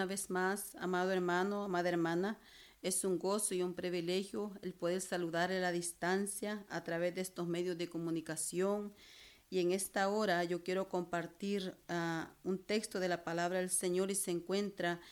una vez más, amado hermano, amada hermana. Es un gozo y un privilegio el poder saludar a la distancia a través de estos medios de comunicación. Y en esta hora yo quiero compartir uh, un texto de la palabra del Señor y se encuentra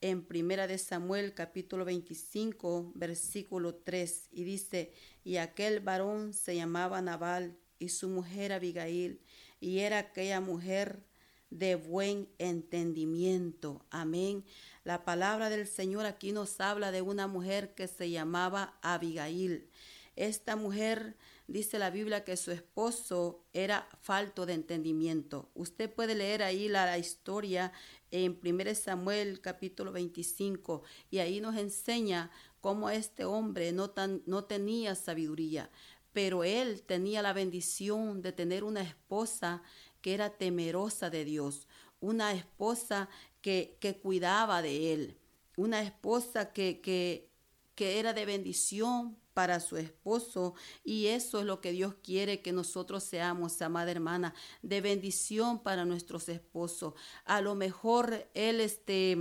en Primera de Samuel capítulo 25 versículo 3 y dice, y aquel varón se llamaba Nabal y su mujer Abigail y era aquella mujer de buen entendimiento. Amén. La palabra del Señor aquí nos habla de una mujer que se llamaba Abigail. Esta mujer dice la Biblia que su esposo era falto de entendimiento. Usted puede leer ahí la, historia en 1 Samuel capítulo 25 y ahí nos enseña cómo este hombre no, tan, no tenía sabiduría, pero él tenía la bendición de tener una esposa que era temerosa de Dios, una esposa que, que cuidaba de él, una esposa que, que, que era de bendición para su esposo y eso es lo que Dios quiere que nosotros seamos, amada hermana, de bendición para nuestros esposos. A lo mejor él este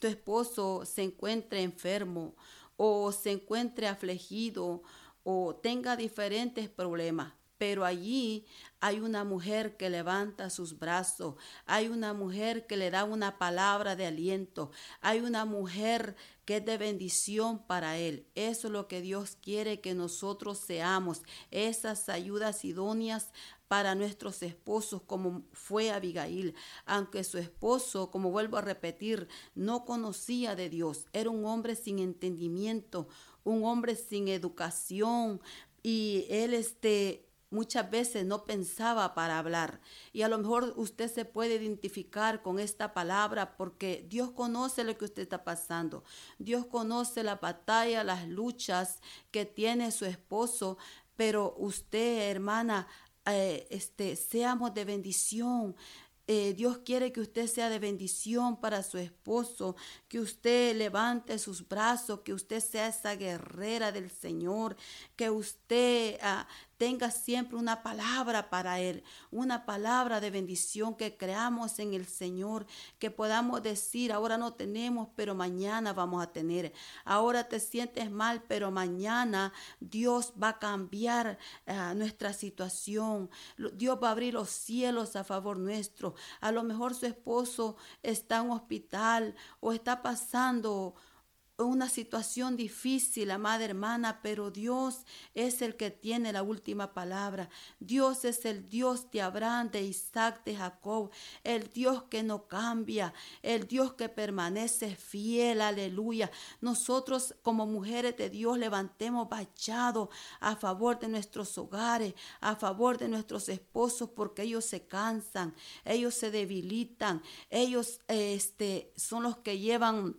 tu esposo se encuentre enfermo o se encuentre afligido o tenga diferentes problemas, pero allí hay una mujer que levanta sus brazos, hay una mujer que le da una palabra de aliento, hay una mujer que es de bendición para él. Eso es lo que Dios quiere que nosotros seamos, esas ayudas idóneas para nuestros esposos, como fue Abigail, aunque su esposo, como vuelvo a repetir, no conocía de Dios, era un hombre sin entendimiento, un hombre sin educación, y él este muchas veces no pensaba para hablar. Y a lo mejor usted se puede identificar con esta palabra porque Dios conoce lo que usted está pasando. Dios conoce la batalla, las luchas que tiene su esposo, pero usted, hermana, eh, este, seamos de bendición. Eh, Dios quiere que usted sea de bendición para su esposo, que usted levante sus brazos, que usted sea esa guerrera del Señor, que usted ah, tenga siempre una palabra para Él, una palabra de bendición, que creamos en el Señor, que podamos decir, ahora no tenemos, pero mañana vamos a tener. Ahora te sientes mal, pero mañana Dios va a cambiar uh, nuestra situación. Dios va a abrir los cielos a favor nuestro. A lo mejor su esposo está en un hospital o está pasando una situación difícil, amada hermana, pero Dios es el que tiene la última palabra. Dios es el Dios de Abraham, de Isaac, de Jacob, el Dios que no cambia, el Dios que permanece fiel, aleluya. Nosotros como mujeres de Dios levantemos bachado a favor de nuestros hogares, a favor de nuestros esposos, porque ellos se cansan, ellos se debilitan, ellos este, son los que llevan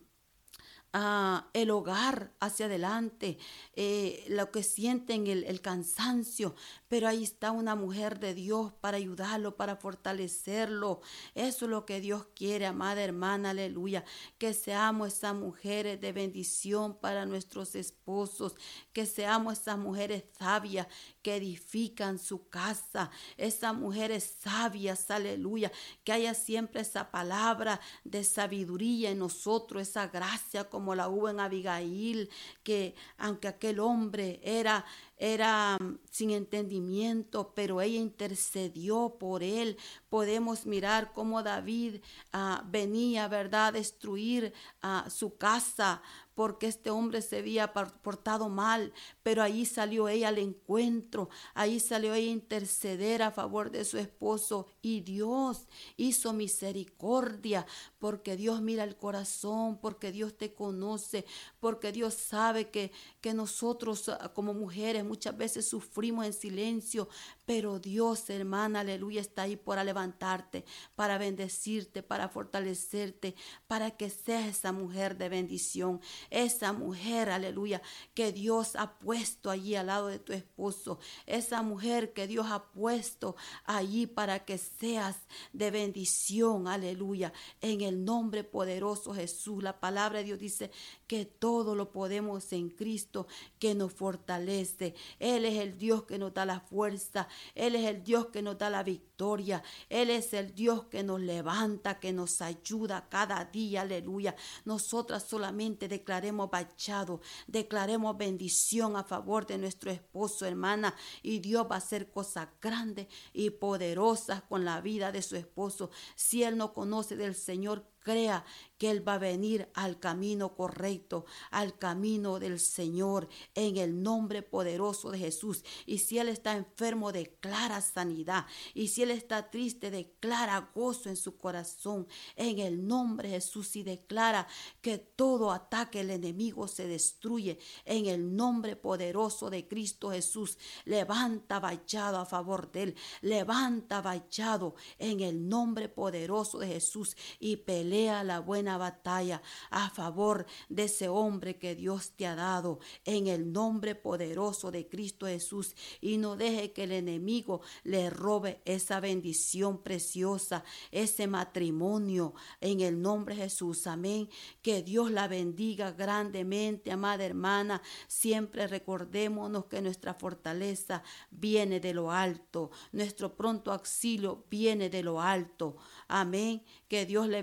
el hogar hacia adelante, eh, lo que sienten el, el, cansancio, pero ahí está una mujer de Dios para ayudarlo, para fortalecerlo. Eso es lo que Dios quiere, amada hermana, aleluya, que seamos esas mujeres de bendición para nuestros esposos, que seamos esas mujeres sabias que edifican su casa, esas mujeres sabias, aleluya, que haya siempre esa palabra de sabiduría en nosotros, esa gracia como la hubo en Abigail, que aunque aquel hombre era era mm, sin entendimiento, pero ella intercedió por él. Podemos mirar cómo David uh, venía, ¿verdad?, a destruir uh, su casa porque este hombre se había portado mal, pero ahí salió ella al encuentro, ahí salió ella a interceder a favor de su esposo y Dios hizo misericordia, porque Dios mira el corazón, porque Dios te conoce, porque Dios sabe que, que nosotros ah, como mujeres muchas veces sufrimos en silencio, pero Dios, hermana, aleluya, está ahí para levantarte, para bendecirte, para fortalecerte, para que seas esa mujer de bendición, esa mujer, aleluya, que Dios ha puesto allí al lado de tu esposo, esa mujer que Dios ha puesto allí para que seas de bendición, aleluya, en el nombre poderoso Jesús. La palabra de Dios dice que todo lo podemos en Cristo que nos fortalece. Él es el Dios que nos da la fuerza. Él es el Dios que nos da la victoria. Él es el Dios que nos levanta, que nos ayuda cada día. Aleluya. Nosotras solamente declaremos bachado, declaremos bendición a favor de nuestro esposo, hermana. Y Dios va a hacer cosas grandes y poderosas con la vida de su esposo. Si él no conoce del Señor, crea que Él va a venir al camino correcto, al camino del Señor, en el nombre poderoso de Jesús. Y si Él está enfermo, declara sanidad. Y si Él está triste, declara gozo en su corazón, en el nombre de Jesús. Y declara que todo ataque del enemigo se destruye, en el nombre poderoso de Cristo Jesús. Levanta vallado a favor de Él. Levanta vallado en el nombre poderoso de Jesús y pelea la buena batalla a favor de ese hombre que Dios te ha dado en el nombre poderoso de Cristo Jesús y no deje que el enemigo le robe esa bendición preciosa, ese matrimonio en el nombre de Jesús. Amén. Que Dios la bendiga grandemente, amada hermana. Siempre recordémonos que nuestra fortaleza viene de lo alto, nuestro pronto auxilio viene de lo alto. Amén. Que Dios le